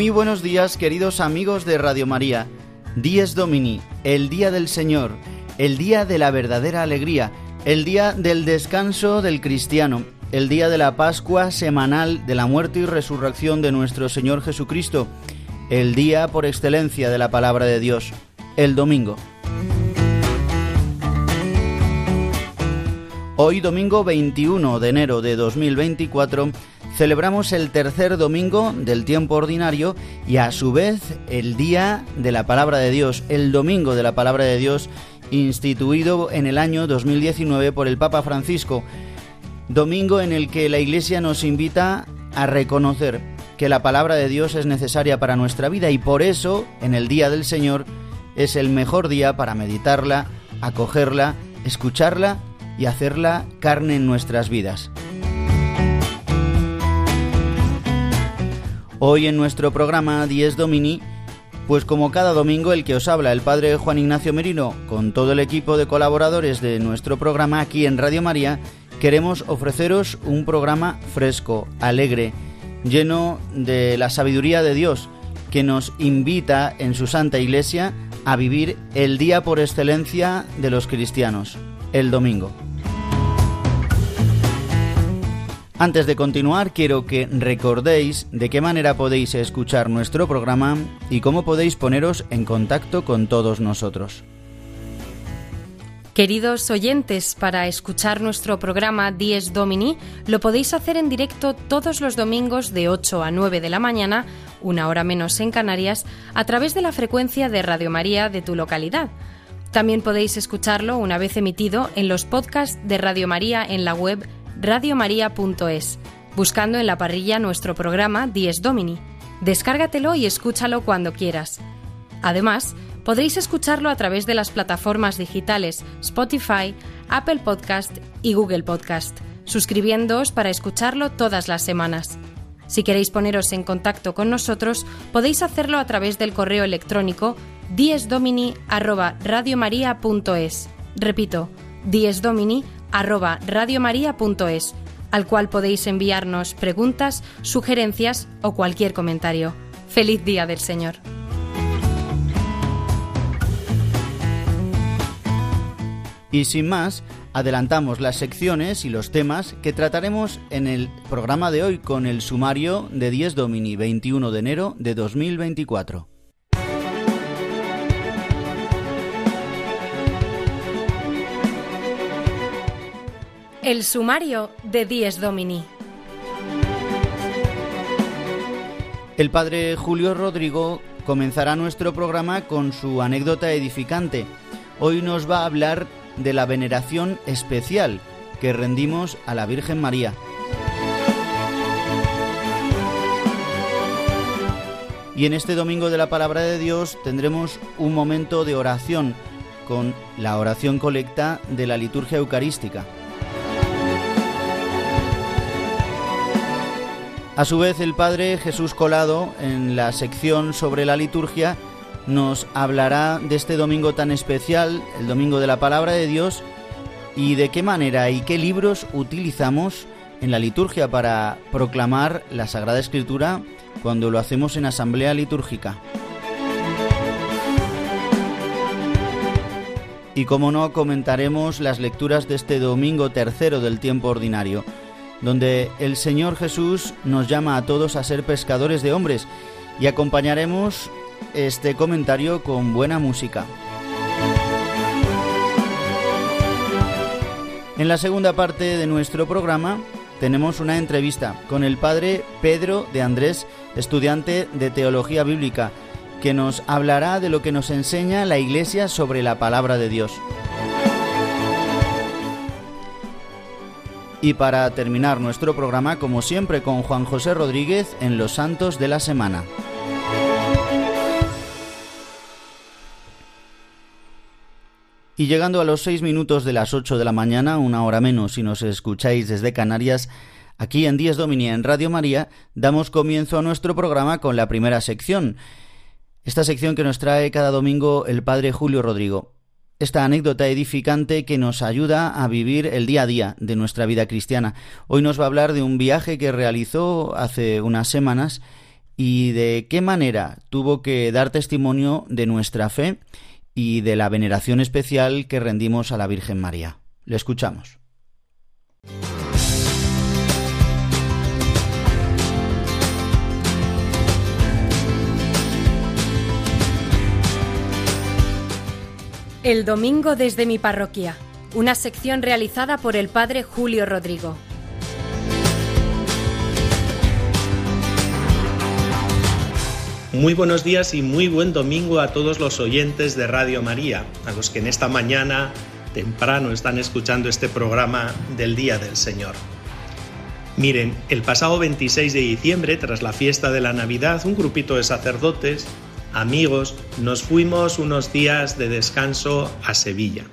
Muy buenos días queridos amigos de Radio María. Dies Domini, el día del Señor, el día de la verdadera alegría, el día del descanso del cristiano, el día de la Pascua semanal de la muerte y resurrección de nuestro Señor Jesucristo, el día por excelencia de la palabra de Dios, el domingo. Hoy domingo 21 de enero de 2024 celebramos el tercer domingo del tiempo ordinario y a su vez el día de la palabra de Dios, el domingo de la palabra de Dios instituido en el año 2019 por el Papa Francisco, domingo en el que la Iglesia nos invita a reconocer que la palabra de Dios es necesaria para nuestra vida y por eso en el día del Señor es el mejor día para meditarla, acogerla, escucharla y hacerla carne en nuestras vidas. Hoy en nuestro programa 10 Domini, pues como cada domingo el que os habla el padre Juan Ignacio Merino con todo el equipo de colaboradores de nuestro programa aquí en Radio María, queremos ofreceros un programa fresco, alegre, lleno de la sabiduría de Dios, que nos invita en su Santa Iglesia a vivir el día por excelencia de los cristianos, el domingo. Antes de continuar, quiero que recordéis de qué manera podéis escuchar nuestro programa y cómo podéis poneros en contacto con todos nosotros. Queridos oyentes, para escuchar nuestro programa Dies Domini, lo podéis hacer en directo todos los domingos de 8 a 9 de la mañana, una hora menos en Canarias, a través de la frecuencia de Radio María de tu localidad. También podéis escucharlo una vez emitido en los podcasts de Radio María en la web radiomaria.es, buscando en la parrilla nuestro programa Dies Domini. Descárgatelo y escúchalo cuando quieras. Además, podréis escucharlo a través de las plataformas digitales Spotify, Apple Podcast y Google Podcast, suscribiéndoos para escucharlo todas las semanas. Si queréis poneros en contacto con nosotros, podéis hacerlo a través del correo electrónico diesdomini@radiomaria.es. Repito, diesdomini@ arroba radiomaria.es, al cual podéis enviarnos preguntas, sugerencias o cualquier comentario. Feliz Día del Señor. Y sin más, adelantamos las secciones y los temas que trataremos en el programa de hoy con el sumario de 10 Domini 21 de enero de 2024. El sumario de Dies Domini. El padre Julio Rodrigo comenzará nuestro programa con su anécdota edificante. Hoy nos va a hablar de la veneración especial que rendimos a la Virgen María. Y en este domingo de la palabra de Dios tendremos un momento de oración con la oración colecta de la liturgia eucarística. A su vez, el Padre Jesús Colado, en la sección sobre la liturgia, nos hablará de este domingo tan especial, el domingo de la palabra de Dios, y de qué manera y qué libros utilizamos en la liturgia para proclamar la Sagrada Escritura cuando lo hacemos en asamblea litúrgica. Y como no, comentaremos las lecturas de este domingo tercero del tiempo ordinario donde el Señor Jesús nos llama a todos a ser pescadores de hombres y acompañaremos este comentario con buena música. En la segunda parte de nuestro programa tenemos una entrevista con el padre Pedro de Andrés, estudiante de Teología Bíblica, que nos hablará de lo que nos enseña la Iglesia sobre la palabra de Dios. Y para terminar nuestro programa, como siempre, con Juan José Rodríguez en Los Santos de la Semana. Y llegando a los seis minutos de las ocho de la mañana, una hora menos si nos escucháis desde Canarias, aquí en Díez Domini en Radio María, damos comienzo a nuestro programa con la primera sección. Esta sección que nos trae cada domingo el Padre Julio Rodrigo. Esta anécdota edificante que nos ayuda a vivir el día a día de nuestra vida cristiana. Hoy nos va a hablar de un viaje que realizó hace unas semanas y de qué manera tuvo que dar testimonio de nuestra fe y de la veneración especial que rendimos a la Virgen María. Le escuchamos. El domingo desde mi parroquia, una sección realizada por el padre Julio Rodrigo. Muy buenos días y muy buen domingo a todos los oyentes de Radio María, a los que en esta mañana temprano están escuchando este programa del Día del Señor. Miren, el pasado 26 de diciembre, tras la fiesta de la Navidad, un grupito de sacerdotes, amigos, nos fuimos unos días de descanso a Sevilla.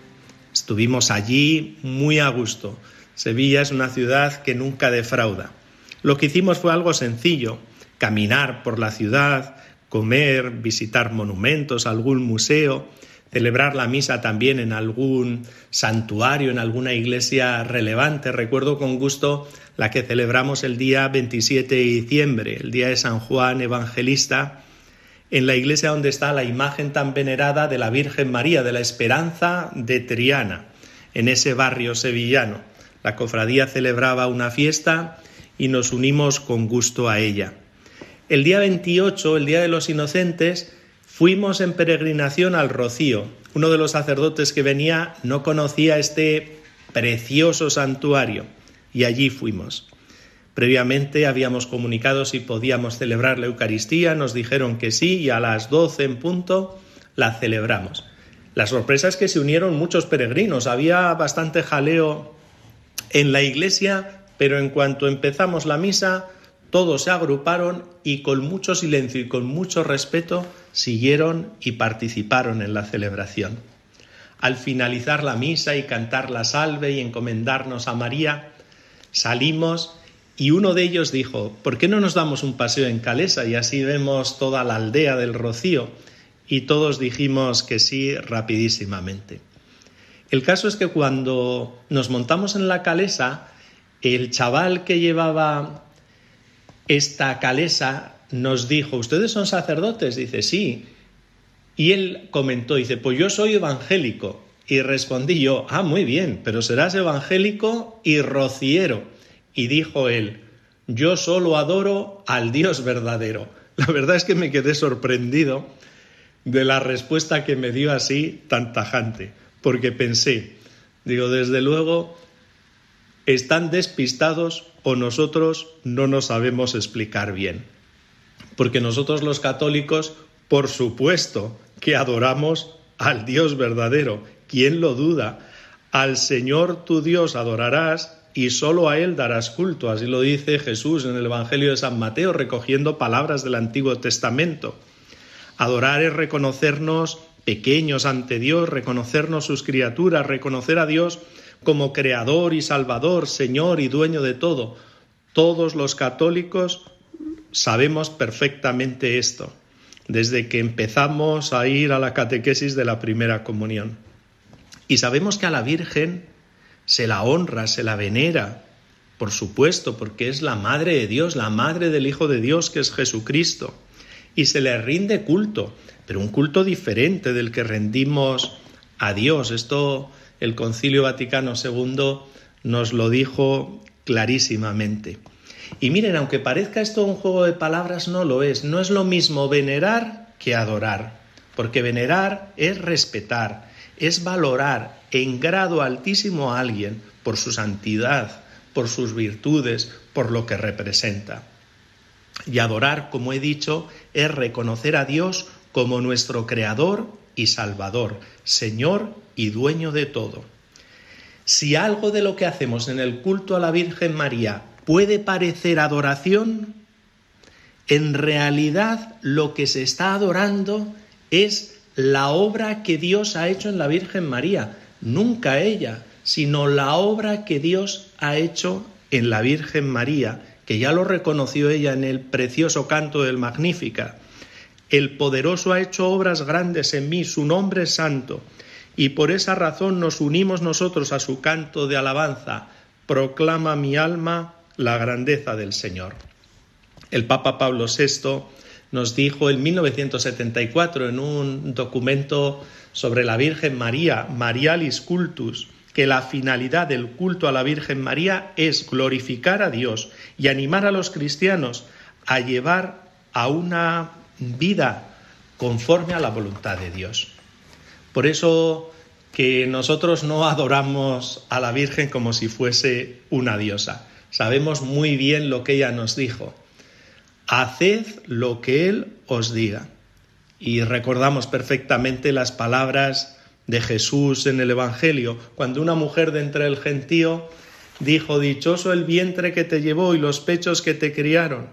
Estuvimos allí muy a gusto. Sevilla es una ciudad que nunca defrauda. Lo que hicimos fue algo sencillo, caminar por la ciudad, comer, visitar monumentos, algún museo, celebrar la misa también en algún santuario, en alguna iglesia relevante. Recuerdo con gusto la que celebramos el día 27 de diciembre, el día de San Juan Evangelista, en la iglesia donde está la imagen tan venerada de la Virgen María, de la Esperanza de Triana, en ese barrio sevillano. La cofradía celebraba una fiesta y nos unimos con gusto a ella. El día 28, el Día de los Inocentes, fuimos en peregrinación al Rocío. Uno de los sacerdotes que venía no conocía este precioso santuario y allí fuimos. Previamente habíamos comunicado si podíamos celebrar la Eucaristía, nos dijeron que sí y a las 12 en punto la celebramos. La sorpresa es que se unieron muchos peregrinos, había bastante jaleo en la iglesia, pero en cuanto empezamos la misa, todos se agruparon y con mucho silencio y con mucho respeto siguieron y participaron en la celebración. Al finalizar la misa y cantar la salve y encomendarnos a María, salimos y uno de ellos dijo, ¿por qué no nos damos un paseo en Calesa y así vemos toda la aldea del Rocío? Y todos dijimos que sí rapidísimamente. El caso es que cuando nos montamos en la Calesa, el chaval que llevaba esta calesa nos dijo, ¿ustedes son sacerdotes? Dice, sí. Y él comentó, dice, pues yo soy evangélico. Y respondí yo, ah, muy bien, pero serás evangélico y rociero. Y dijo él, yo solo adoro al Dios verdadero. La verdad es que me quedé sorprendido de la respuesta que me dio así tan tajante, porque pensé, digo, desde luego, están despistados o nosotros no nos sabemos explicar bien. Porque nosotros los católicos, por supuesto, que adoramos al Dios verdadero. ¿Quién lo duda? Al Señor tu Dios adorarás y solo a Él darás culto. Así lo dice Jesús en el Evangelio de San Mateo, recogiendo palabras del Antiguo Testamento. Adorar es reconocernos pequeños ante Dios, reconocernos sus criaturas, reconocer a Dios como creador y salvador, Señor y dueño de todo. Todos los católicos sabemos perfectamente esto, desde que empezamos a ir a la catequesis de la primera comunión. Y sabemos que a la Virgen se la honra, se la venera, por supuesto, porque es la Madre de Dios, la Madre del Hijo de Dios, que es Jesucristo. Y se le rinde culto, pero un culto diferente del que rendimos a Dios. Esto el Concilio Vaticano II nos lo dijo clarísimamente. Y miren, aunque parezca esto un juego de palabras, no lo es. No es lo mismo venerar que adorar, porque venerar es respetar, es valorar en grado altísimo a alguien por su santidad, por sus virtudes, por lo que representa. Y adorar, como he dicho, es reconocer a Dios como nuestro Creador y Salvador, Señor y dueño de todo. Si algo de lo que hacemos en el culto a la Virgen María puede parecer adoración, en realidad lo que se está adorando es la obra que Dios ha hecho en la Virgen María, nunca ella, sino la obra que Dios ha hecho en la Virgen María, que ya lo reconoció ella en el precioso canto del Magnífica. El poderoso ha hecho obras grandes en mí, su nombre es santo, y por esa razón nos unimos nosotros a su canto de alabanza. Proclama mi alma la grandeza del Señor. El Papa Pablo VI nos dijo en 1974 en un documento sobre la Virgen María, Marialis Cultus, que la finalidad del culto a la Virgen María es glorificar a Dios y animar a los cristianos a llevar a una vida conforme a la voluntad de Dios. Por eso que nosotros no adoramos a la Virgen como si fuese una diosa. Sabemos muy bien lo que ella nos dijo. Haced lo que Él os diga. Y recordamos perfectamente las palabras de Jesús en el Evangelio, cuando una mujer de entre el gentío dijo, Dichoso el vientre que te llevó y los pechos que te criaron.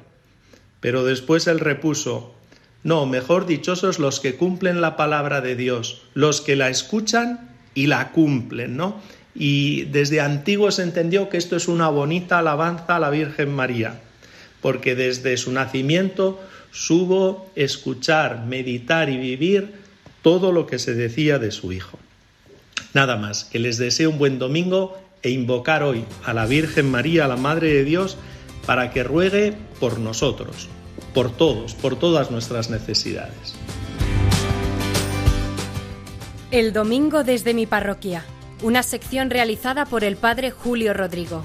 Pero después él repuso, No, mejor dichosos los que cumplen la palabra de Dios, los que la escuchan y la cumplen, ¿no? Y desde antiguo se entendió que esto es una bonita alabanza a la Virgen María, porque desde su nacimiento subo escuchar, meditar y vivir todo lo que se decía de su Hijo. Nada más, que les deseo un buen domingo e invocar hoy a la Virgen María, la Madre de Dios, para que ruegue por nosotros, por todos, por todas nuestras necesidades. El domingo desde mi parroquia, una sección realizada por el Padre Julio Rodrigo.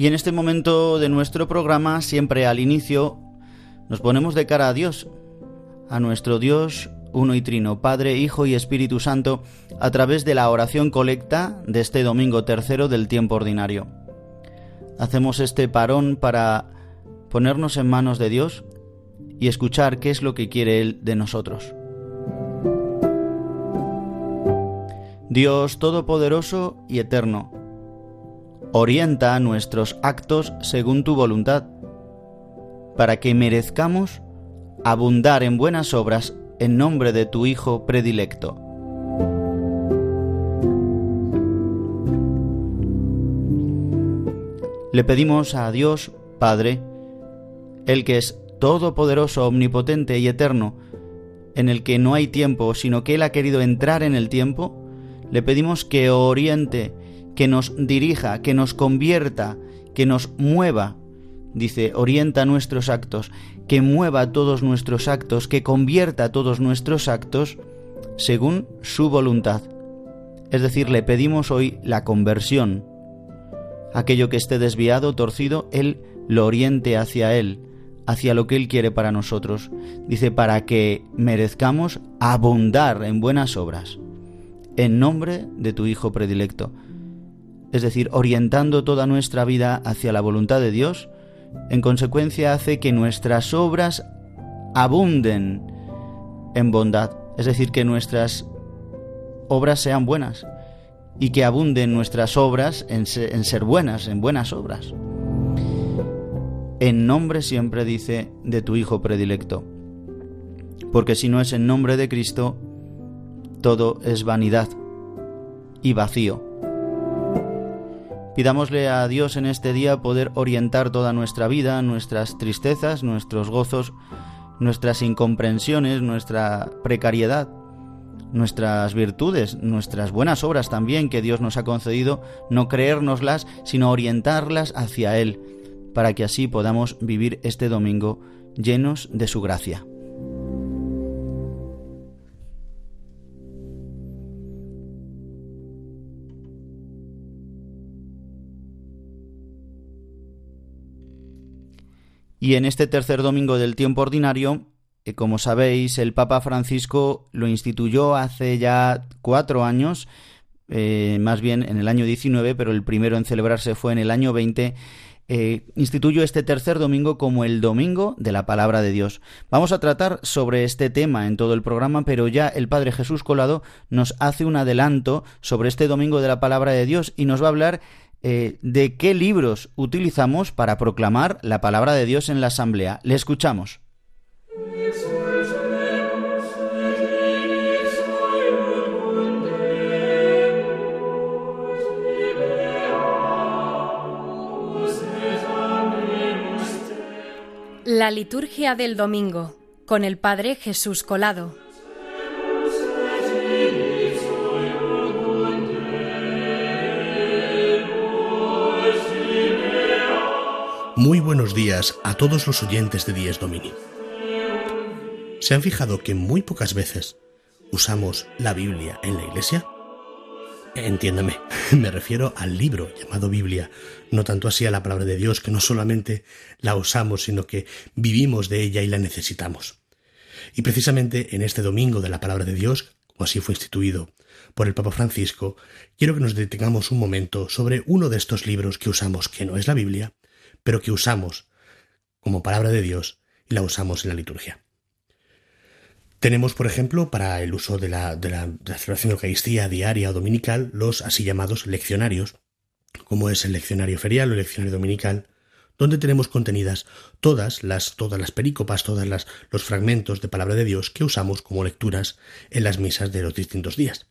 Y en este momento de nuestro programa, siempre al inicio, nos ponemos de cara a Dios, a nuestro Dios uno y trino, Padre, Hijo y Espíritu Santo, a través de la oración colecta de este domingo tercero del tiempo ordinario. Hacemos este parón para ponernos en manos de Dios y escuchar qué es lo que quiere Él de nosotros. Dios Todopoderoso y Eterno, Orienta nuestros actos según tu voluntad, para que merezcamos abundar en buenas obras en nombre de tu Hijo predilecto. Le pedimos a Dios, Padre, el que es todopoderoso, omnipotente y eterno, en el que no hay tiempo, sino que Él ha querido entrar en el tiempo, le pedimos que oriente que nos dirija, que nos convierta, que nos mueva. Dice, orienta nuestros actos, que mueva todos nuestros actos, que convierta todos nuestros actos según su voluntad. Es decir, le pedimos hoy la conversión. Aquello que esté desviado, torcido, Él lo oriente hacia Él, hacia lo que Él quiere para nosotros. Dice, para que merezcamos abundar en buenas obras, en nombre de tu Hijo predilecto es decir, orientando toda nuestra vida hacia la voluntad de Dios, en consecuencia hace que nuestras obras abunden en bondad, es decir, que nuestras obras sean buenas y que abunden nuestras obras en ser, buenas, en buenas obras. En nombre siempre dice de tu Hijo predilecto, porque si no es en nombre de Cristo, todo es vanidad y vacío. Pidámosle a Dios en este día poder orientar toda nuestra vida, nuestras tristezas, nuestros gozos, nuestras incomprensiones, nuestra precariedad, nuestras virtudes, nuestras buenas obras también que Dios nos ha concedido, no creérnoslas, sino orientarlas hacia Él, para que así podamos vivir este domingo llenos de su gracia. Y en este tercer domingo del tiempo ordinario, eh, como sabéis, el Papa Francisco lo instituyó hace ya cuatro años, eh, más bien en el año 19, pero el primero en celebrarse fue en el año 20. Eh, instituyó este tercer domingo como el domingo de la palabra de Dios. Vamos a tratar sobre este tema en todo el programa, pero ya el Padre Jesús Colado nos hace un adelanto sobre este domingo de la palabra de Dios y nos va a hablar eh, de qué libros utilizamos para proclamar la palabra de Dios en la asamblea. Le escuchamos. La liturgia del domingo con el Padre Jesús Colado. Muy buenos días a todos los oyentes de Dies Domini. ¿Se han fijado que muy pocas veces usamos la Biblia en la iglesia? Entiéndame, me refiero al libro llamado Biblia, no tanto así a la palabra de Dios, que no solamente la usamos, sino que vivimos de ella y la necesitamos. Y precisamente en este domingo de la palabra de Dios, como así fue instituido por el Papa Francisco, quiero que nos detengamos un momento sobre uno de estos libros que usamos que no es la Biblia, pero que usamos como palabra de Dios y la usamos en la liturgia. Tenemos, por ejemplo, para el uso de la, de la, celebración Eucaristía diaria o dominical, los así llamados leccionarios, como es el leccionario ferial o el leccionario dominical, donde tenemos contenidas todas las, todas las perícopas, todos los fragmentos de palabra de Dios que usamos como lecturas en las misas de los distintos días.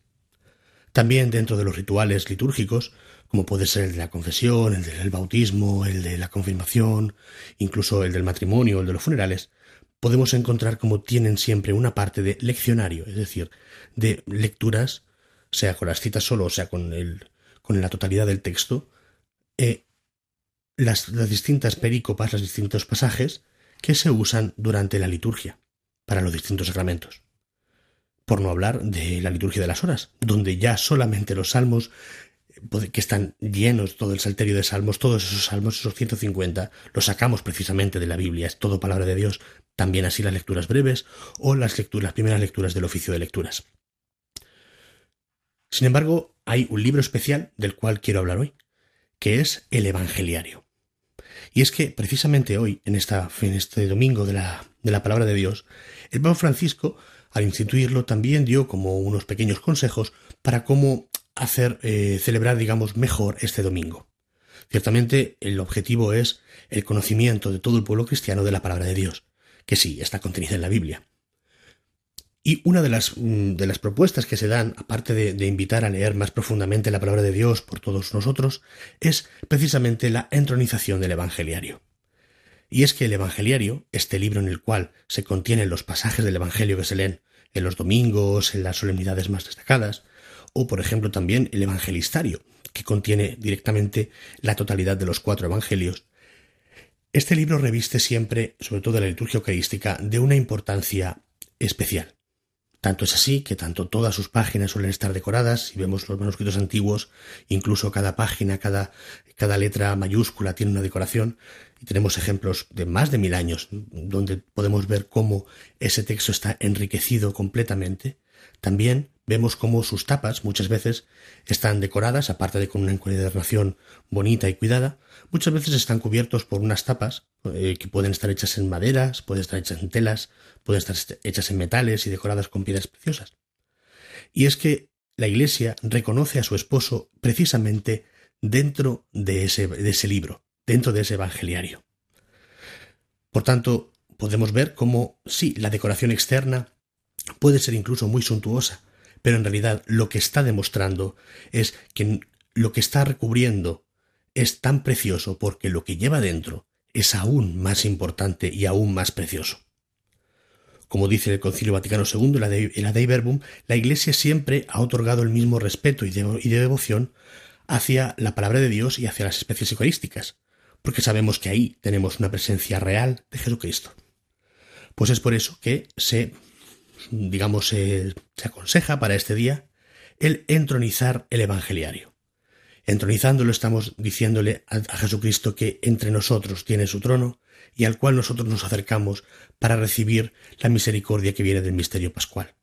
También dentro de los rituales litúrgicos como puede ser el de la confesión, el del bautismo, el de la confirmación, incluso el del matrimonio, el de los funerales, podemos encontrar como tienen siempre una parte de leccionario, es decir, de lecturas, sea con las citas solo, o sea con, el, con la totalidad del texto, eh, las, las distintas perícopas, los distintos pasajes que se usan durante la liturgia para los distintos sacramentos. Por no hablar de la liturgia de las horas, donde ya solamente los salmos que están llenos todo el salterio de salmos, todos esos salmos, esos 150, los sacamos precisamente de la Biblia, es todo palabra de Dios, también así las lecturas breves o las lecturas, primeras lecturas del oficio de lecturas. Sin embargo, hay un libro especial del cual quiero hablar hoy, que es el Evangeliario. Y es que precisamente hoy, en, esta, en este domingo de la, de la palabra de Dios, el Papa Francisco, al instituirlo, también dio como unos pequeños consejos para cómo hacer eh, celebrar, digamos, mejor este domingo. Ciertamente el objetivo es el conocimiento de todo el pueblo cristiano de la palabra de Dios, que sí, está contenida en la Biblia. Y una de las, mm, de las propuestas que se dan, aparte de, de, invitar a leer más profundamente la palabra de Dios por todos nosotros, es precisamente la entronización del Evangeliario. Y es que el Evangeliario, este libro en el cual se contienen los pasajes del Evangelio que se leen en los domingos, en las solemnidades más destacadas, o por ejemplo también el Evangelistario, que contiene directamente la totalidad de los cuatro Evangelios. Este libro reviste siempre, sobre todo la liturgia eucarística, de una importancia especial. Tanto es así que tanto todas sus páginas suelen estar decoradas, si vemos los manuscritos antiguos, incluso cada página, cada, cada letra mayúscula tiene una decoración, y tenemos ejemplos de más de mil años donde podemos ver cómo ese texto está enriquecido completamente. También vemos cómo sus tapas muchas veces están decoradas, aparte de con una encuadernación bonita y cuidada, muchas veces están cubiertos por unas tapas eh, que pueden estar hechas en maderas, pueden estar hechas en telas, pueden estar hechas en metales y decoradas con piedras preciosas. Y es que la Iglesia reconoce a su esposo precisamente dentro de ese, de ese libro, dentro de ese evangeliario. Por tanto, podemos ver cómo, sí, la decoración externa puede ser incluso muy suntuosa, pero en realidad lo que está demostrando es que lo que está recubriendo es tan precioso porque lo que lleva dentro es aún más importante y aún más precioso. Como dice el Concilio Vaticano II en la Dei Verbum, la Iglesia siempre ha otorgado el mismo respeto y de, y de devoción hacia la palabra de Dios y hacia las especies eucarísticas, porque sabemos que ahí tenemos una presencia real de Jesucristo. Pues es por eso que se, digamos, se, aconseja para este día el entronizar el evangeliario. Entronizándolo estamos diciéndole a, Jesucristo que entre nosotros tiene su trono y al cual nosotros nos acercamos para recibir la misericordia que viene del misterio pascual.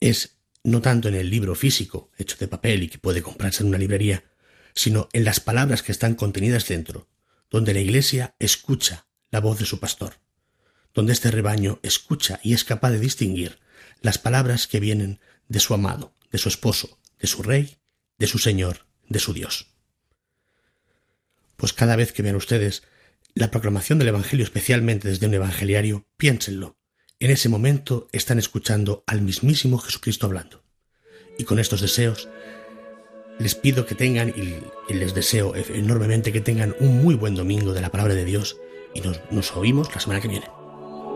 Es no tanto en el libro físico, hecho de papel y que puede comprarse en una librería, sino en las palabras que están contenidas dentro, donde la Iglesia escucha la voz de su pastor, donde este rebaño escucha y es capaz de distinguir las palabras que vienen de su amado, de su esposo, de su rey, de su Señor, de su Dios. Pues cada vez que vean ustedes la proclamación del Evangelio, especialmente desde un evangeliario, piénsenlo. En ese momento están escuchando al mismísimo Jesucristo hablando. Y con estos deseos, les pido que tengan, y les deseo enormemente que tengan un muy buen domingo de la palabra de Dios, y nos, nos oímos la semana que viene.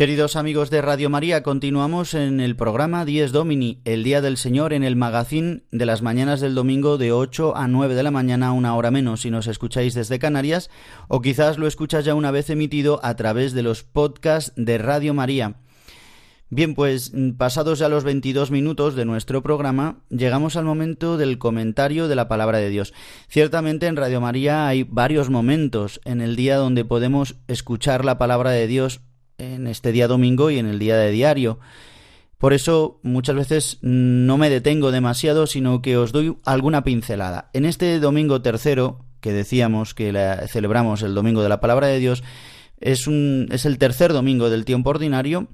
Queridos amigos de Radio María, continuamos en el programa Dies Domini, el Día del Señor, en el magazín de las mañanas del domingo de 8 a 9 de la mañana, una hora menos si nos escucháis desde Canarias, o quizás lo escuchas ya una vez emitido a través de los podcasts de Radio María. Bien, pues pasados ya los 22 minutos de nuestro programa, llegamos al momento del comentario de la palabra de Dios. Ciertamente en Radio María hay varios momentos en el día donde podemos escuchar la palabra de Dios en este día domingo y en el día de diario. Por eso muchas veces no me detengo demasiado, sino que os doy alguna pincelada. En este domingo tercero, que decíamos que celebramos el domingo de la palabra de Dios, es, un, es el tercer domingo del tiempo ordinario,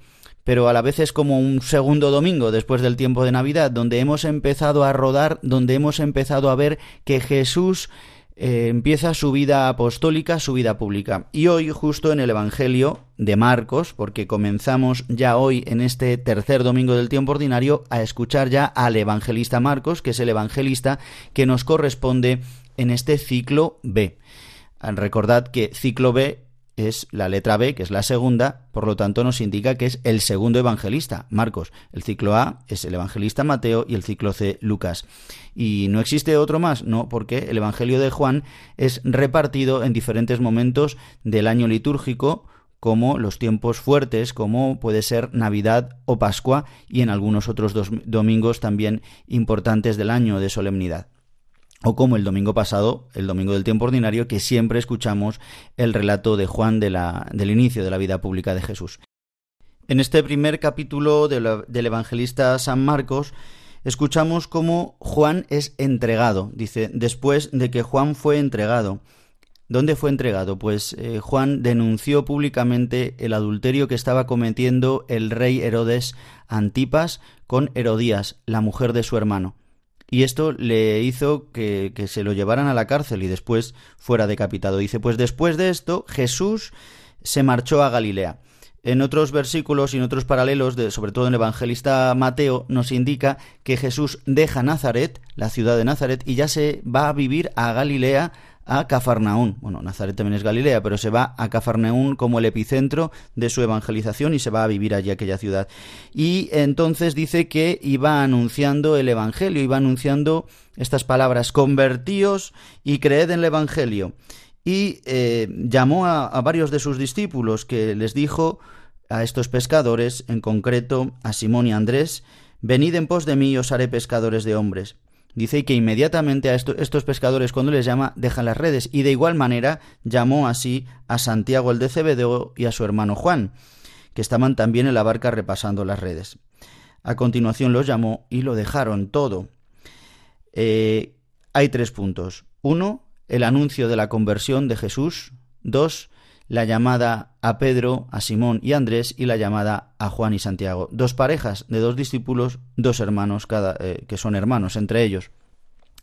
pero a la vez es como un segundo domingo después del tiempo de Navidad, donde hemos empezado a rodar, donde hemos empezado a ver que Jesús eh, empieza su vida apostólica, su vida pública. Y hoy, justo en el Evangelio de Marcos, porque comenzamos ya hoy en este tercer domingo del tiempo ordinario a escuchar ya al evangelista Marcos, que es el evangelista que nos corresponde en este ciclo B. Recordad que ciclo B es la letra B, que es la segunda, por lo tanto nos indica que es el segundo evangelista, Marcos. El ciclo A es el evangelista Mateo y el ciclo C, Lucas. ¿Y no existe otro más? No, porque el Evangelio de Juan es repartido en diferentes momentos del año litúrgico, como los tiempos fuertes, como puede ser Navidad o Pascua, y en algunos otros dos domingos también importantes del año de solemnidad o como el domingo pasado, el domingo del tiempo ordinario, que siempre escuchamos el relato de Juan del inicio de la vida pública de Jesús. En este primer capítulo del evangelista San Marcos, escuchamos cómo Juan es entregado, dice, después de que Juan fue entregado. ¿Dónde fue entregado? Pues eh, Juan denunció públicamente el adulterio que estaba cometiendo el rey Herodes Antipas con Herodías, la mujer de su hermano y esto le hizo que, se lo llevaran a la cárcel y después fuera decapitado. Dice, pues después de esto Jesús se marchó a Galilea. En otros versículos y en otros paralelos, sobre todo en el evangelista Mateo, nos indica que Jesús deja Nazaret, la ciudad de Nazaret, y ya se va a vivir a Galilea a Cafarnaún. Bueno, Nazaret también es Galilea, pero se va a Cafarnaún como el epicentro de su evangelización y se va a vivir allí aquella ciudad. Y entonces dice que iba anunciando el evangelio, iba anunciando estas palabras: convertíos y creed en el evangelio. Y eh, llamó a, a varios de sus discípulos que les dijo a estos pescadores, en concreto a Simón y Andrés, venid en pos de mí y os haré pescadores de hombres. Dice que inmediatamente a estos pescadores cuando les llama dejan las redes y de igual manera llamó así a Santiago el de Cebedeo y a su hermano Juan, que estaban también en la barca repasando las redes. A continuación los llamó y lo dejaron todo. Eh, hay tres puntos. Uno, el anuncio de la conversión de Jesús. Dos, la llamada a Pedro, a Simón y Andrés y la llamada a Juan y Santiago. Dos parejas de dos discípulos, dos hermanos cada, eh, que son hermanos entre ellos.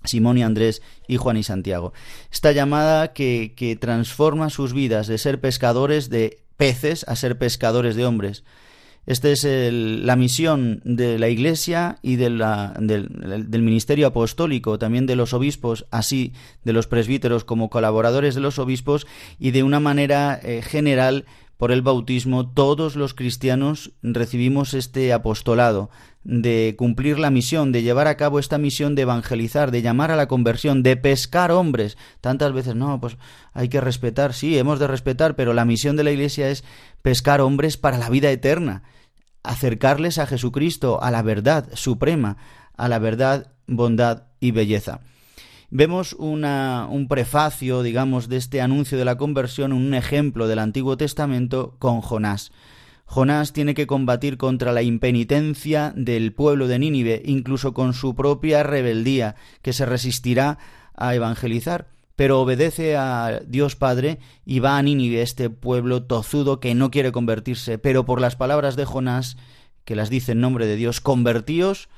Simón y Andrés y Juan y Santiago. Esta llamada que, que transforma sus vidas de ser pescadores de peces a ser pescadores de hombres. Esta es la misión de la Iglesia y del, ministerio apostólico, también de los obispos, así de los presbíteros como colaboradores de los obispos y de una manera eh, general por el bautismo todos los cristianos recibimos este apostolado de cumplir la misión, de llevar a cabo esta misión de evangelizar, de llamar a la conversión, de pescar hombres. Tantas veces, no, pues hay que respetar, sí, hemos de respetar, pero la misión de la Iglesia es pescar hombres para la vida eterna, acercarles a Jesucristo, a la verdad suprema, a la verdad, bondad y belleza. Vemos un prefacio, digamos, de este anuncio de la conversión, un ejemplo del Antiguo Testamento con Jonás. Jonás tiene que combatir contra la impenitencia del pueblo de Nínive, incluso con su propia rebeldía, que se resistirá a evangelizar pero obedece a Dios Padre y va a Nínive, este pueblo tozudo que no quiere convertirse, pero por las palabras de Jonás, que las dice en nombre de Dios, convertíos,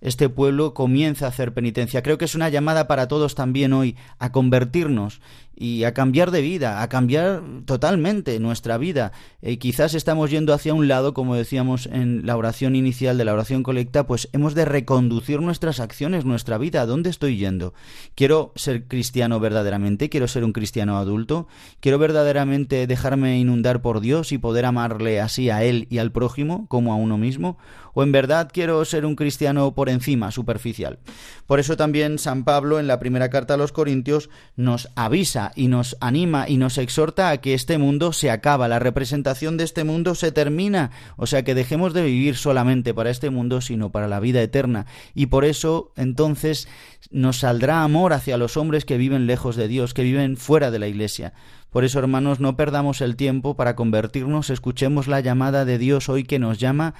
este pueblo comienza a hacer penitencia. Creo que es una llamada para todos también hoy a convertirnos y a cambiar de vida, a cambiar totalmente nuestra vida. Eh, quizás estamos yendo hacia un lado, como decíamos en la oración inicial de la oración colecta, pues hemos de reconducir nuestras acciones, nuestra vida. ¿A dónde estoy yendo? ¿Quiero ser cristiano verdaderamente? ¿Quiero ser un cristiano adulto? ¿Quiero verdaderamente dejarme inundar por Dios y poder amarle así a Él y al prójimo como a uno mismo? ¿O en verdad quiero ser un cristiano por encima, superficial? Por eso también San Pablo en la primera carta a los Corintios nos avisa y nos anima y nos exhorta a que este mundo se acaba, la representación de este mundo se termina, o sea que dejemos de vivir solamente para este mundo, sino para la vida eterna. Y por eso entonces nos saldrá amor hacia los hombres que viven lejos de Dios, que viven fuera de la Iglesia. Por eso, hermanos, no perdamos el tiempo para convertirnos, escuchemos la llamada de Dios hoy que nos llama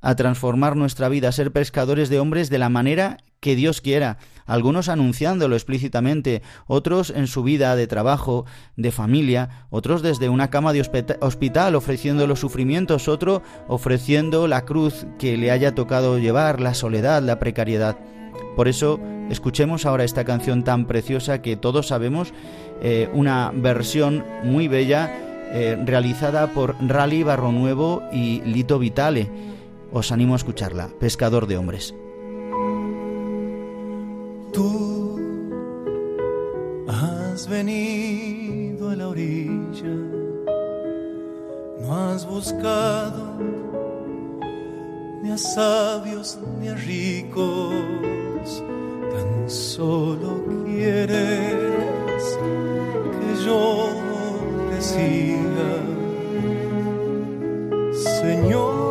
a transformar nuestra vida, a ser pescadores de hombres de la manera que Dios quiera, algunos anunciándolo explícitamente, otros en su vida de trabajo, de familia, otros desde una cama de hospital ofreciendo los sufrimientos, otro ofreciendo la cruz que le haya tocado llevar, la soledad, la precariedad. Por eso, escuchemos ahora esta canción tan preciosa que todos sabemos, eh, una versión muy bella eh, realizada por Rally Barro Nuevo y Lito Vitale. Os animo a escucharla, Pescador de Hombres. Tú has venido a la orilla, no has buscado ni a sabios ni a ricos, tan solo quieres que yo te siga, Señor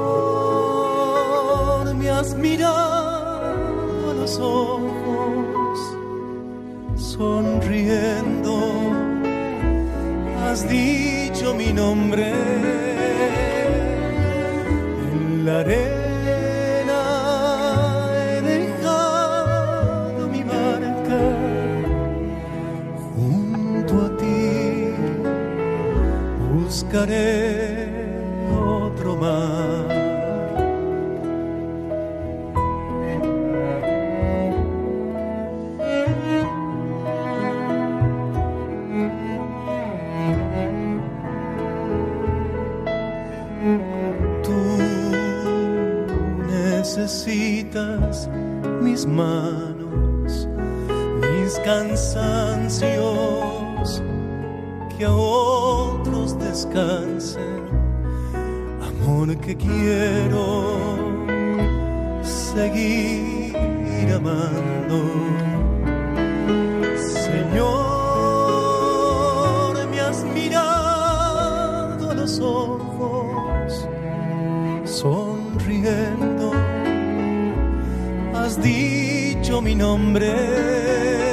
ojos, sonriendo, has dicho mi nombre en la arena. He dejado mi barca junto a ti, buscaré mis manos, mis cansancios, que a otros descansen, amor que quiero seguir amando. Dicho mi nombre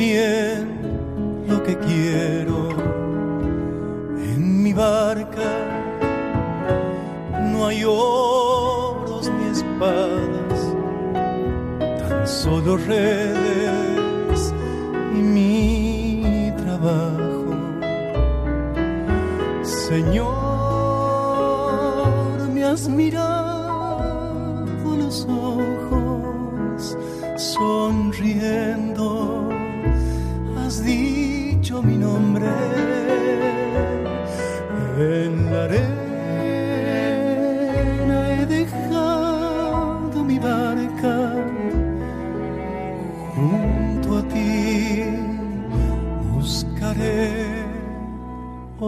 bien lo que quiero en mi barca. No hay oros ni espadas, tan solo redes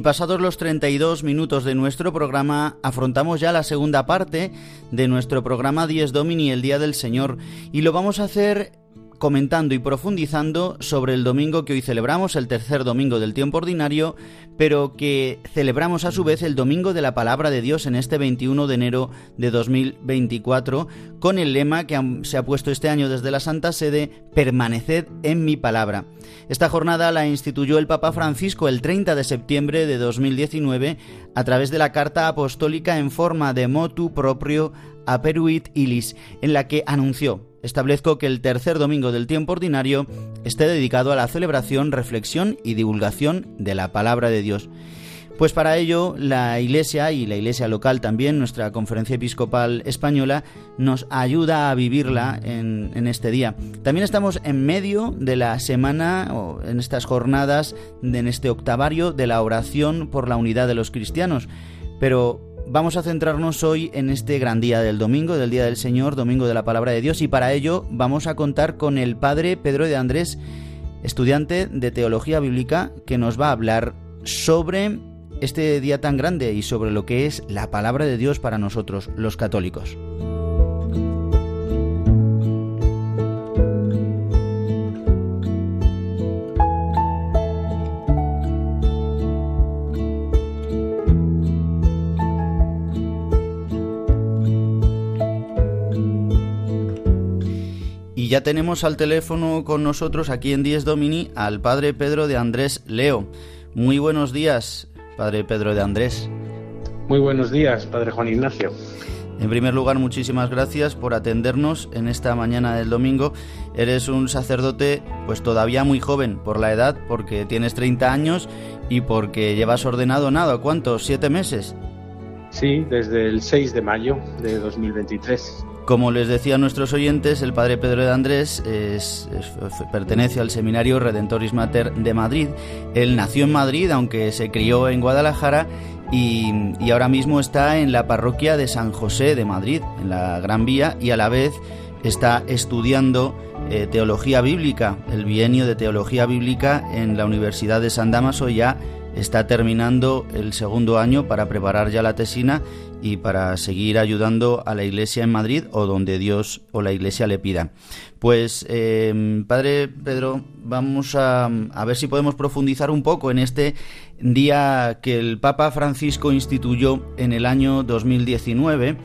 Y pasados los 32 minutos de nuestro programa, afrontamos ya la segunda parte de nuestro programa Dies Domini, el Día del Señor, y lo vamos a hacer comentando y profundizando sobre el domingo que hoy celebramos, el tercer domingo del tiempo ordinario, pero que celebramos a su vez el domingo de la palabra de Dios en este 21 de enero de 2024, con el lema que se ha puesto este año desde la Santa Sede, permaneced en mi palabra. Esta jornada la instituyó el Papa Francisco el 30 de septiembre de 2019 a través de la carta apostólica en forma de motu proprio Aperuit Ilis, en la que anunció establezco que el tercer domingo del tiempo ordinario esté dedicado a la celebración, reflexión y divulgación de la palabra de Dios. Pues para ello la Iglesia y la Iglesia local también, nuestra Conferencia Episcopal Española, nos ayuda a vivirla en, este día. También estamos en medio de la semana, o en estas jornadas, en este octavario de la oración por la unidad de los cristianos. Pero vamos a centrarnos hoy en este gran día del domingo, del Día del Señor, domingo de la Palabra de Dios, y para ello vamos a contar con el Padre Pedro de Andrés, estudiante de Teología Bíblica, que nos va a hablar sobre este día tan grande y sobre lo que es la palabra de Dios para nosotros, los católicos. Ya tenemos al teléfono con nosotros aquí en Dies Domini al padre Pedro de Andrés Leo. Muy buenos días, padre Pedro de Andrés. Muy buenos días, padre Juan Ignacio. En primer lugar, muchísimas gracias por atendernos en esta mañana del domingo. Eres un sacerdote pues todavía muy joven por la edad, porque tienes 30 años y porque llevas ordenado nada, ¿cuántos? ¿Siete meses? Sí, desde el 6 de mayo de 2023. Como les decía a nuestros oyentes, el padre Pedro de Andrés pertenece al Seminario Redentoris Mater de Madrid. Él nació en Madrid, aunque se crió en Guadalajara, y, y, ahora mismo está en la parroquia de San José de Madrid, en la Gran Vía, y a la vez está estudiando eh, teología bíblica, el bienio de teología bíblica en la Universidad de San Damaso ya está terminando el segundo año para preparar ya la tesina y para seguir ayudando a la iglesia en Madrid o donde Dios o la iglesia le pida. Pues, eh, Padre Pedro, vamos a, a, ver si podemos profundizar un poco en este día que el Papa Francisco instituyó en el año 2019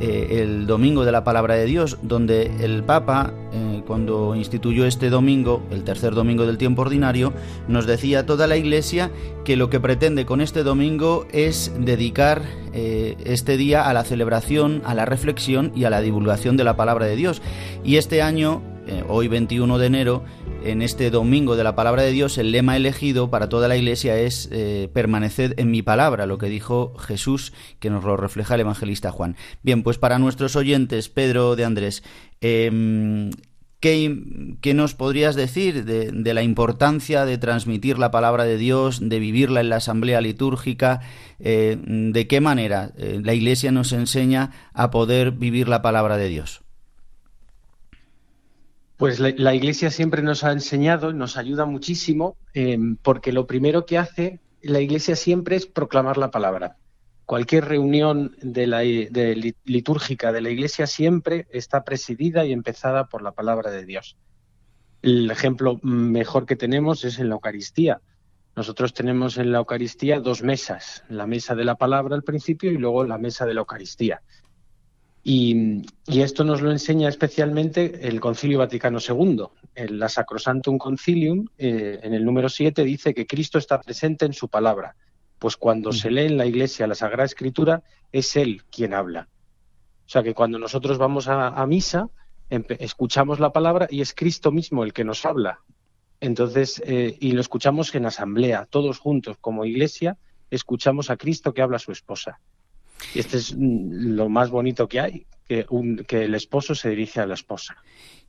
eh, el Domingo de la Palabra de Dios, donde el Papa, eh, cuando instituyó este domingo, el tercer domingo del tiempo ordinario, nos decía a toda la Iglesia que lo que pretende con este domingo es dedicar eh, este día a la celebración, a la reflexión y a la divulgación de la palabra de Dios. Y este año, hoy 21 de enero, en este domingo de la palabra de Dios, el lema elegido para toda la iglesia es eh, permaneced en mi palabra, lo que dijo Jesús, que nos lo refleja el evangelista Juan. Bien, pues para nuestros oyentes, Pedro de Andrés, em, ¿qué, nos podrías decir de, la importancia de transmitir la palabra de Dios, de vivirla en la asamblea litúrgica? Eh, ¿De qué manera eh, la iglesia nos enseña a poder vivir la palabra de Dios? Pues la, Iglesia siempre nos ha enseñado, nos ayuda muchísimo, em, porque lo primero que hace la Iglesia siempre es proclamar la palabra. Cualquier reunión de la, litúrgica de la Iglesia siempre está presidida y empezada por la palabra de Dios. El ejemplo mejor que tenemos es en la Eucaristía. Nosotros tenemos en la Eucaristía dos mesas, la mesa de la palabra al principio y luego la mesa de la Eucaristía. Y, esto nos lo enseña especialmente el Concilio Vaticano II. En la Sacrosantum Concilium, eh, en el número 7, dice que Cristo está presente en su palabra. Pues cuando se lee en la Iglesia la Sagrada Escritura, es Él quien habla. O sea que cuando nosotros vamos a, misa, escuchamos la palabra y es Cristo mismo el que nos habla. Entonces, eh, y lo escuchamos en asamblea, todos juntos como iglesia, escuchamos a Cristo que habla a su esposa. Y este es mm, lo más bonito que hay, que, el esposo se dirige a la esposa.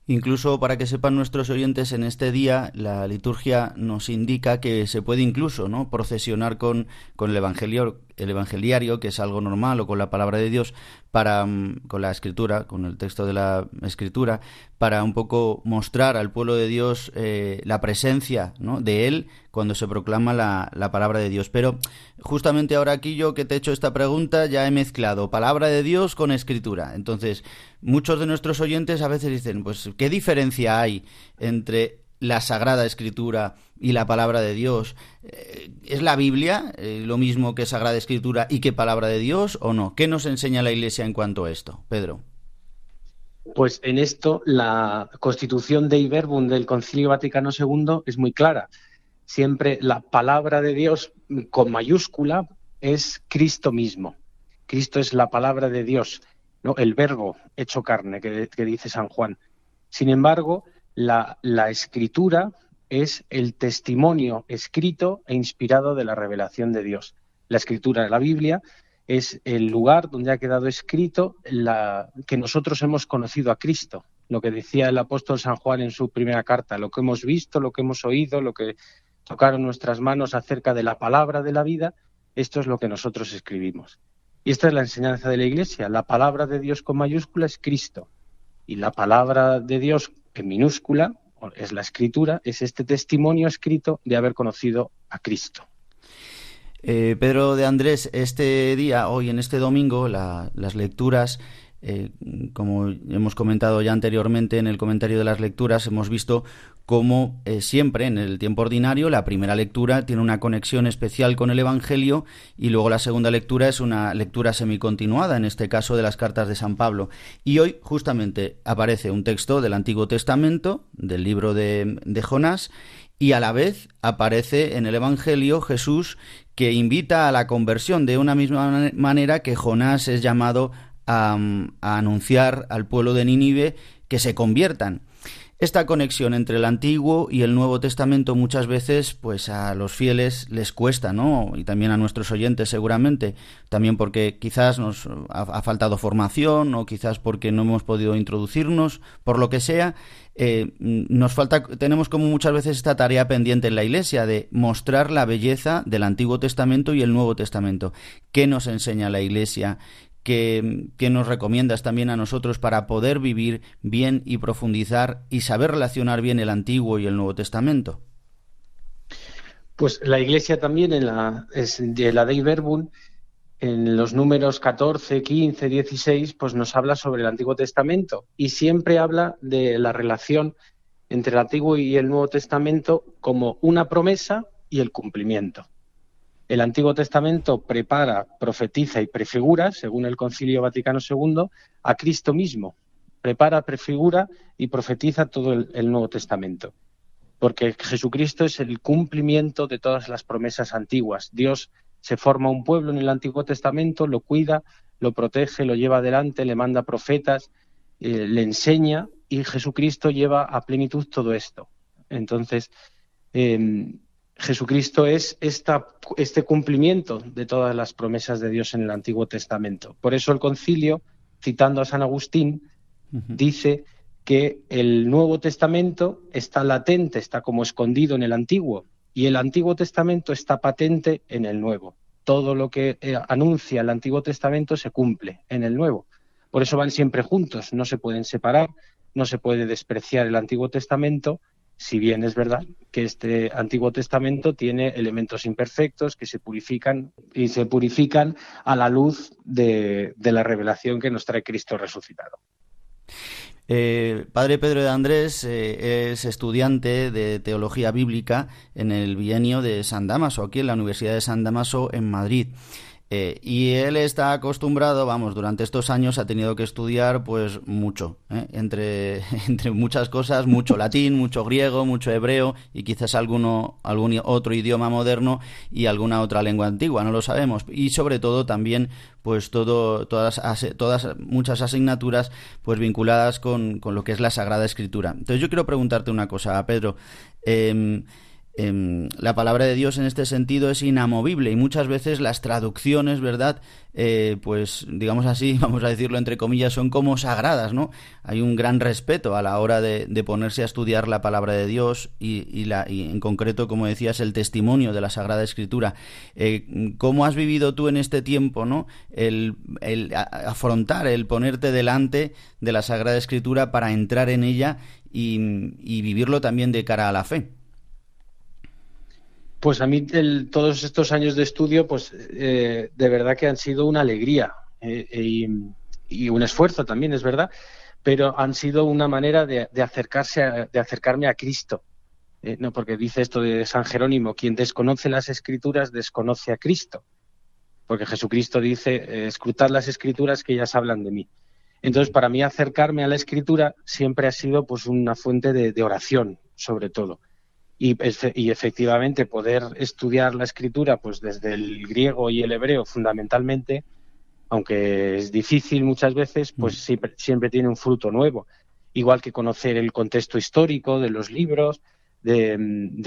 Incluso para que sepan nuestros oyentes, en este día la liturgia nos indica que se puede incluso ¿no? procesionar con el evangelio el evangeliario, que es algo normal, o con la palabra de Dios, para mm, con la escritura, con el texto de la escritura, para un poco mostrar al pueblo de Dios eh, la presencia ¿no? de Él cuando se proclama la, la, palabra de Dios. Pero justamente ahora aquí yo que te he hecho esta pregunta ya he mezclado palabra de Dios con escritura. Entonces, muchos de nuestros oyentes a veces dicen, pues, ¿qué diferencia hay entre la Sagrada Escritura y la palabra de Dios. Eh, ¿Es la Biblia eh, lo mismo que Sagrada Escritura y que palabra de Dios o no? ¿Qué nos enseña la Iglesia en cuanto a esto, Pedro? Pues en esto la constitución de Iberbum del Concilio Vaticano II es muy clara. Siempre la palabra de Dios con mayúscula es Cristo mismo. Cristo es la palabra de Dios, ¿no? el verbo hecho carne que, que dice San Juan. Sin embargo, la, escritura es el testimonio escrito e inspirado de la revelación de Dios. La escritura de la Biblia es el lugar donde ha quedado escrito que nosotros hemos conocido a Cristo, lo que decía el apóstol San Juan en su primera carta, lo que hemos visto, lo que hemos oído, lo que tocaron nuestras manos acerca de la palabra de la vida, esto es lo que nosotros escribimos. Y esta es la enseñanza de la Iglesia, la palabra de Dios con mayúscula es Cristo, y la palabra de Dios en minúscula, es la escritura, es este testimonio escrito de haber conocido a Cristo. Eh, Pedro de Andrés, este día, hoy en este domingo, las lecturas eh, como hemos comentado ya anteriormente en el comentario de las lecturas, hemos visto cómo eh, siempre en el tiempo ordinario la primera lectura tiene una conexión especial con el Evangelio y luego la segunda lectura es una lectura semicontinuada, en este caso de las cartas de San Pablo. Y hoy justamente aparece un texto del Antiguo Testamento, del libro de, de Jonás, y a la vez aparece en el Evangelio Jesús que invita a la conversión de una misma manera que Jonás es llamado a, anunciar al pueblo de Nínive que se conviertan. Esta conexión entre el Antiguo y el Nuevo Testamento muchas veces pues a los fieles les cuesta, ¿no? Y también a nuestros oyentes seguramente, también porque quizás nos ha, faltado formación o quizás porque no hemos podido introducirnos, por lo que sea, eh, nos falta, tenemos como muchas veces esta tarea pendiente en la Iglesia de mostrar la belleza del Antiguo Testamento y el Nuevo Testamento. ¿Qué nos enseña la Iglesia? Que, nos recomiendas también a nosotros para poder vivir bien y profundizar y saber relacionar bien el Antiguo y el Nuevo Testamento? Pues la Iglesia también en la, de la Dei Verbum, en los números 14, 15, 16, pues nos habla sobre el Antiguo Testamento y siempre habla de la relación entre el Antiguo y el Nuevo Testamento como una promesa y el cumplimiento. El Antiguo Testamento prepara, profetiza y prefigura, según el Concilio Vaticano II, a Cristo mismo. Prepara, prefigura y profetiza todo el, Nuevo Testamento. Porque Jesucristo es el cumplimiento de todas las promesas antiguas. Dios se forma un pueblo en el Antiguo Testamento, lo cuida, lo protege, lo lleva adelante, le manda profetas, eh, le enseña y Jesucristo lleva a plenitud todo esto. Entonces, em, Jesucristo es esta, este cumplimiento de todas las promesas de Dios en el Antiguo Testamento. Por eso el concilio, citando a San Agustín, dice que el Nuevo Testamento está latente, está como escondido en el Antiguo, y el Antiguo Testamento está patente en el Nuevo. Todo lo que eh, anuncia el Antiguo Testamento se cumple en el Nuevo. Por eso van siempre juntos, no se pueden separar, no se puede despreciar el Antiguo Testamento si bien es verdad que este Antiguo Testamento tiene elementos imperfectos que se purifican y se purifican a la luz de, la revelación que nos trae Cristo resucitado. Eh, padre Pedro de Andrés eh, es estudiante de teología bíblica en el bienio de San Damaso, aquí en la Universidad de San Damaso en Madrid. Eh, y él está acostumbrado, vamos, durante estos años ha tenido que estudiar pues mucho, ¿eh? entre, entre muchas cosas, mucho latín, mucho griego, mucho hebreo y quizás alguno, algún otro idioma moderno y alguna otra lengua antigua, no lo sabemos. Y sobre todo también pues todo, todas, todas muchas asignaturas pues vinculadas con, con lo que es la Sagrada Escritura. Entonces yo quiero preguntarte una cosa, Pedro. Eh, Em, la palabra de Dios en este sentido es inamovible y muchas veces las traducciones, ¿verdad? Eh, pues digamos así, vamos a decirlo entre comillas, son como sagradas, ¿no? Hay un gran respeto a la hora de, ponerse a estudiar la palabra de Dios y, la, y, en concreto, como decías, el testimonio de la Sagrada Escritura. Eh, ¿Cómo has vivido tú en este tiempo, ¿no? El, afrontar, el ponerte delante de la Sagrada Escritura para entrar en ella y vivirlo también de cara a la fe. Pues a mí todos estos años de estudio, pues eh, de verdad que han sido una alegría eh, y, un esfuerzo también, es verdad, pero han sido una manera de, acercarse, de acercarme a Cristo. Eh, no, porque dice esto de San Jerónimo, quien desconoce las Escrituras desconoce a Cristo, porque Jesucristo dice, escrutad las Escrituras que ellas hablan de mí. Entonces, para mí acercarme a la Escritura siempre ha sido pues una fuente de oración, sobre todo y, efectivamente poder estudiar la escritura pues desde el griego y el hebreo fundamentalmente, aunque es difícil muchas veces, pues mm. siempre, siempre tiene un fruto nuevo. Igual que conocer el contexto histórico de los libros, de,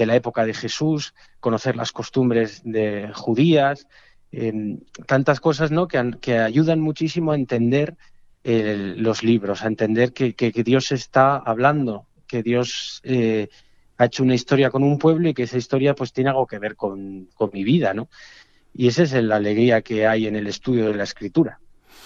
la época de Jesús, conocer las costumbres de judías, em, tantas cosas ¿no? que, que ayudan muchísimo a entender los libros, a entender que, que, Dios está hablando, que Dios eh, ha hecho una historia con un pueblo y que esa historia pues tiene algo que ver con, con mi vida, ¿no? Y esa es la alegría que hay en el estudio de la escritura,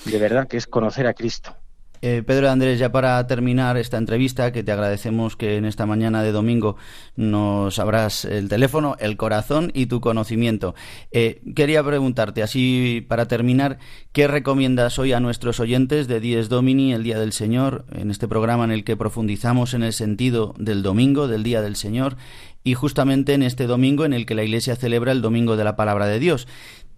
de verdad, que es conocer a Cristo. Eh, Pedro Andrés, ya para terminar esta entrevista, que te agradecemos que en esta mañana de domingo nos abras el teléfono, el corazón y tu conocimiento. Eh, quería preguntarte, así para terminar, ¿qué recomiendas hoy a nuestros oyentes de Dies Domini, el Día del Señor, en este programa en el que profundizamos en el sentido del domingo, del Día del Señor, y justamente en este domingo en el que la Iglesia celebra el Domingo de la Palabra de Dios?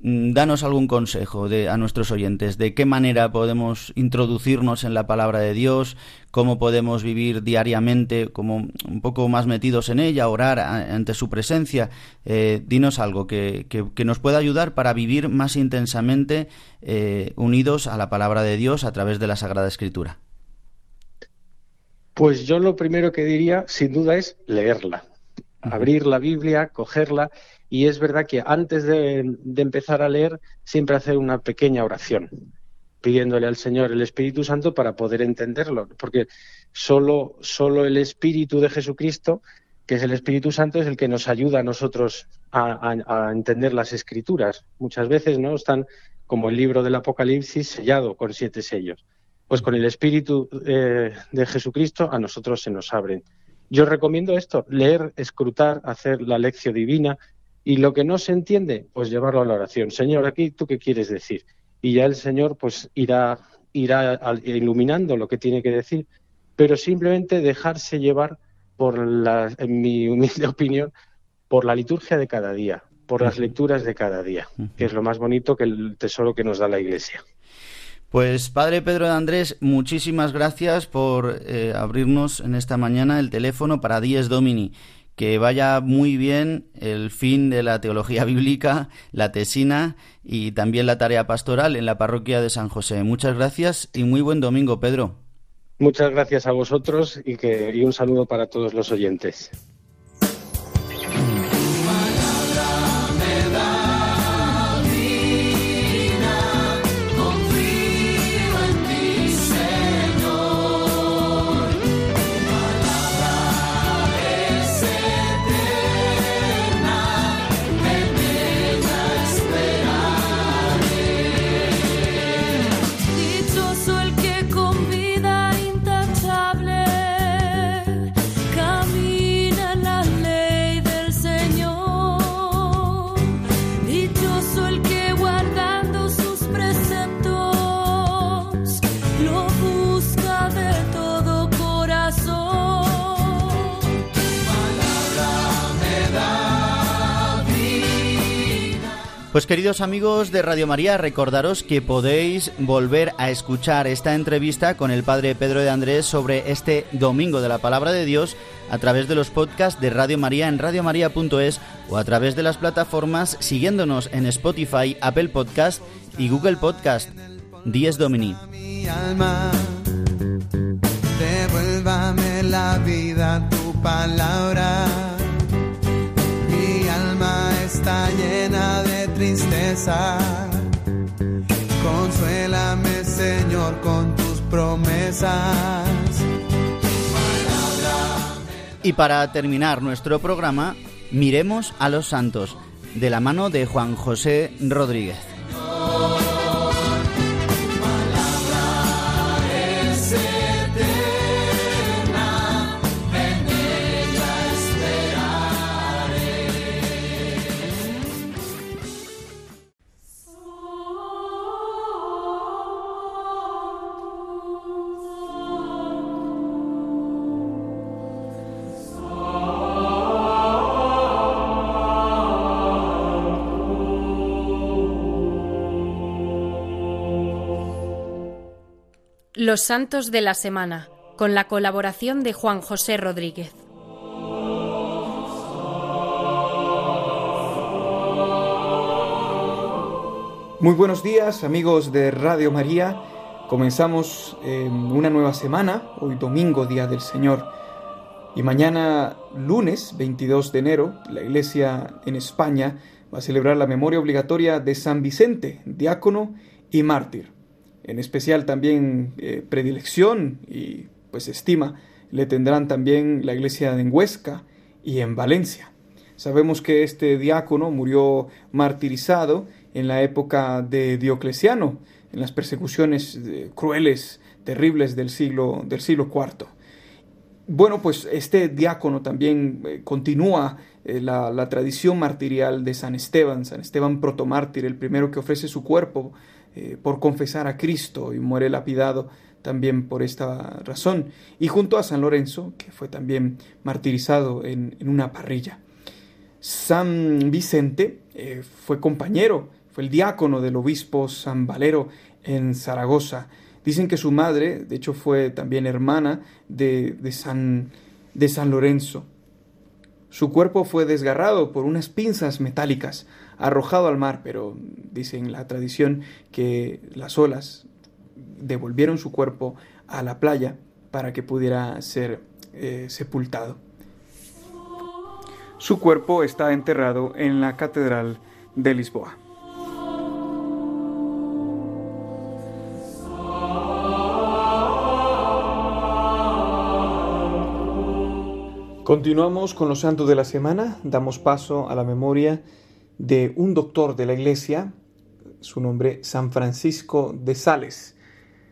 Mm, danos algún consejo de, a nuestros oyentes de qué manera podemos introducirnos en la palabra de Dios, cómo podemos vivir diariamente como un poco más metidos en ella, orar ante su presencia. Eh, dinos algo que, que, nos pueda ayudar para vivir más intensamente eh, unidos a la palabra de Dios a través de la Sagrada Escritura. Pues yo lo primero que diría, sin duda, es leerla. Abrir la Biblia, cogerla y es verdad que antes de, empezar a leer, siempre hacer una pequeña oración, pidiéndole al Señor el Espíritu Santo para poder entenderlo, porque solo, solo el Espíritu de Jesucristo, que es el Espíritu Santo, es el que nos ayuda a nosotros a, entender las Escrituras. Muchas veces no están como el libro del Apocalipsis sellado con siete sellos. Pues con el Espíritu eh, de Jesucristo a nosotros se nos abren. Yo recomiendo esto, leer, escrutar, hacer la lección divina, y lo que no se entiende, pues llevarlo a la oración. Señor, aquí tú qué quieres decir. Y ya el Señor pues irá, irá iluminando lo que tiene que decir, pero simplemente dejarse llevar por la, en mi humilde opinión, por la liturgia de cada día. por las lecturas de cada día, que es lo más bonito que el tesoro que nos da la Iglesia. Pues Padre Pedro de Andrés, muchísimas gracias por eh, abrirnos en esta mañana el teléfono para Dies Domini. Que vaya muy bien el fin de la teología bíblica, la tesina y también la tarea pastoral en la parroquia de San José. Muchas gracias y muy buen domingo, Pedro. Muchas gracias a vosotros y, que, un saludo para todos los oyentes. Pues queridos amigos de Radio María, recordaros que podéis volver a escuchar esta entrevista con el Padre Pedro de Andrés sobre este Domingo de la Palabra de Dios a través de los podcasts de Radio María en radiomaria.es o a través de las plataformas siguiéndonos en Spotify, Apple Podcast y Google Podcast. Dies Domini. Devuélvame la vida, tu palabra. Está llena de tristeza. Consuélame, Señor, con tus promesas. Y para terminar nuestro programa, miremos a los santos, de la mano de Juan José Rodríguez. Los Santos de la Semana, con la colaboración de Juan José Rodríguez. Muy buenos días amigos de Radio María. Comenzamos eh, una nueva semana, hoy domingo, Día del Señor. Y mañana, lunes 22 de enero, la Iglesia en España va a celebrar la memoria obligatoria de San Vicente, diácono y mártir. En especial también eh, predilección y pues estima le tendrán también la iglesia en Huesca y en Valencia. Sabemos que este diácono murió martirizado en la época de Diocleciano, en las persecuciones eh, crueles, terribles del siglo, del siglo IV. Bueno, pues este diácono también eh, continúa la, la, tradición martirial de San Esteban, San Esteban protomártir, el primero que ofrece su cuerpo eh, por confesar a Cristo y muere lapidado también por esta razón. Y junto a San Lorenzo, que fue también martirizado en, una parrilla. San Vicente eh, fue compañero, fue el diácono del obispo San Valero en Zaragoza. Dicen que su madre, de hecho, fue también hermana de, de, San, de San Lorenzo. Su cuerpo fue desgarrado por unas pinzas metálicas arrojado al mar, pero dicen la tradición que las olas devolvieron su cuerpo a la playa para que pudiera ser eh, sepultado. Su cuerpo está enterrado en la Catedral de Lisboa. Continuamos con los santos de la semana, damos paso a la memoria de un doctor de la iglesia, su nombre San Francisco de Sales,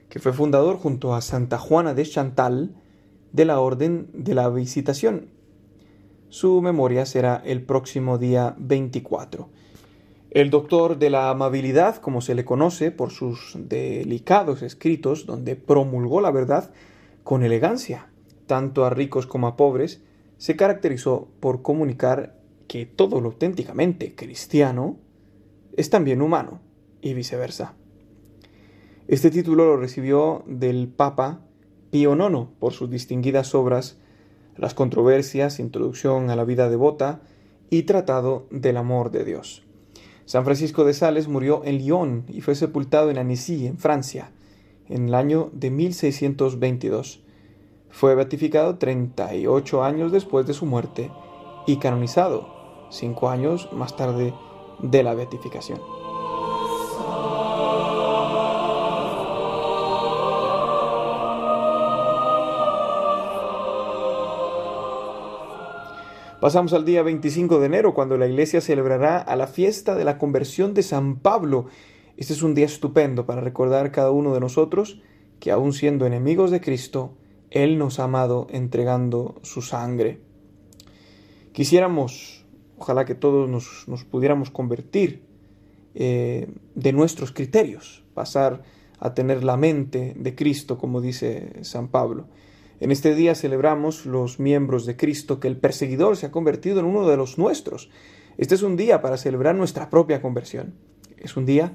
que fue fundador junto a Santa Juana de Chantal de la Orden de la Visitación. Su memoria será el próximo día 24. El doctor de la amabilidad, como se le conoce por sus delicados escritos, donde promulgó la verdad con elegancia, tanto a ricos como a pobres, se caracterizó por comunicar que todo lo auténticamente cristiano es también humano y viceversa. Este título lo recibió del Papa Pío IX por sus distinguidas obras Las controversias, Introducción a la vida devota y Tratado del amor de Dios. San Francisco de Sales murió en Lyon y fue sepultado en Annecy, en Francia, en el año de 1622. Fue beatificado 38 años después de su muerte y canonizado cinco años más tarde de la beatificación. Pasamos al día 25 de enero, cuando la iglesia celebrará a la fiesta de la conversión de San Pablo. Este es un día estupendo para recordar cada uno de nosotros que aun siendo enemigos de Cristo, Él nos ha amado entregando su sangre. Quisiéramos, ojalá que todos nos, pudiéramos convertir eh, de nuestros criterios, pasar a tener la mente de Cristo, como dice San Pablo. En este día celebramos los miembros de Cristo que el perseguidor se ha convertido en uno de los nuestros. Este es un día para celebrar nuestra propia conversión. Es un día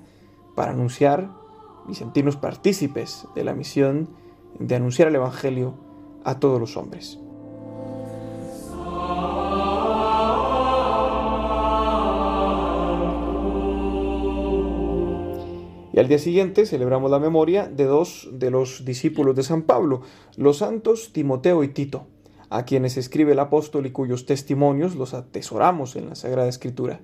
para anunciar y sentirnos partícipes de la misión de anunciar el Evangelio a todos los hombres. Y al día siguiente celebramos la memoria de dos de los discípulos de San Pablo, los santos Timoteo y Tito, a quienes escribe el apóstol y cuyos testimonios los atesoramos en la Sagrada Escritura.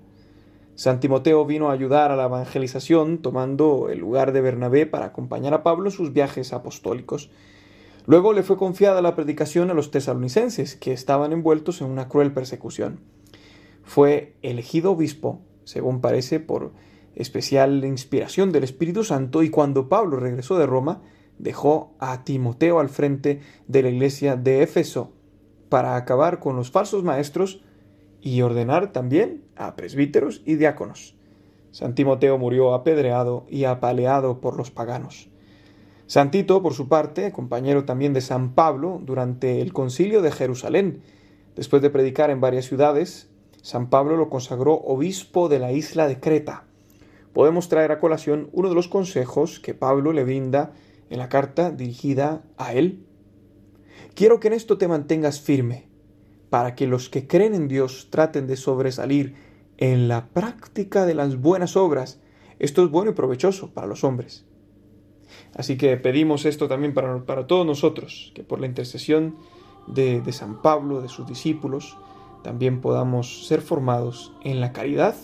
San Timoteo vino a ayudar a la evangelización, tomando el lugar de Bernabé para acompañar a Pablo en sus viajes apostólicos. Luego le fue confiada la predicación a los tesalonicenses, que estaban envueltos en una cruel persecución. Fue elegido obispo, según parece, por especial inspiración del Espíritu Santo y cuando Pablo regresó de Roma, dejó a Timoteo al frente de la iglesia de Éfeso para acabar con los falsos maestros y ordenar también a presbíteros y diáconos. San Timoteo murió apedreado y apaleado por los paganos. San Tito, por su parte, compañero también de San Pablo, durante el concilio de Jerusalén, después de predicar en varias ciudades, San Pablo lo consagró obispo de la isla de Creta podemos traer a colación uno de los consejos que Pablo le brinda en la carta dirigida a él. Quiero que en esto te mantengas firme, para que los que creen en Dios traten de sobresalir en la práctica de las buenas obras. Esto es bueno y provechoso para los hombres. Así que pedimos esto también para, para todos nosotros, que por la intercesión de, de San Pablo, de sus discípulos, también podamos ser formados en la caridad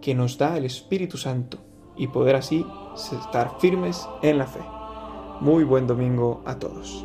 que nos da el Espíritu Santo y poder así estar firmes en la fe. Muy buen domingo a todos.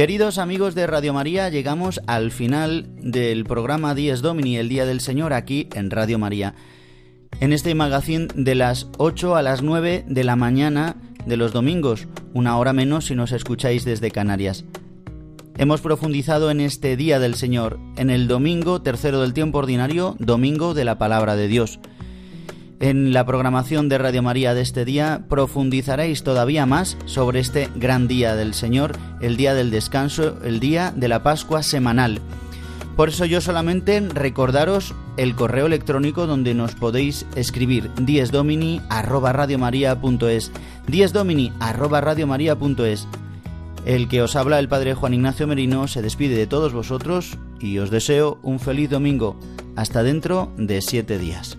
Queridos amigos de Radio María, llegamos al final del programa Dies Domini, el Día del Señor, aquí en Radio María. En este magazine de las 8 a las 9 de la mañana de los domingos, una hora menos si nos escucháis desde Canarias. Hemos profundizado en este Día del Señor, en el domingo tercero del tiempo ordinario, domingo de la palabra de Dios. En la programación de Radio María de este día profundizaréis todavía más sobre este gran día del Señor, el día del descanso, el día de la Pascua semanal. Por eso yo solamente recordaros el correo electrónico donde nos podéis escribir diesdomini@radiomaria.es, diesdomini@radiomaria.es. El que os habla el padre Juan Ignacio Merino se despide de todos vosotros y os deseo un feliz domingo. Hasta dentro de siete días.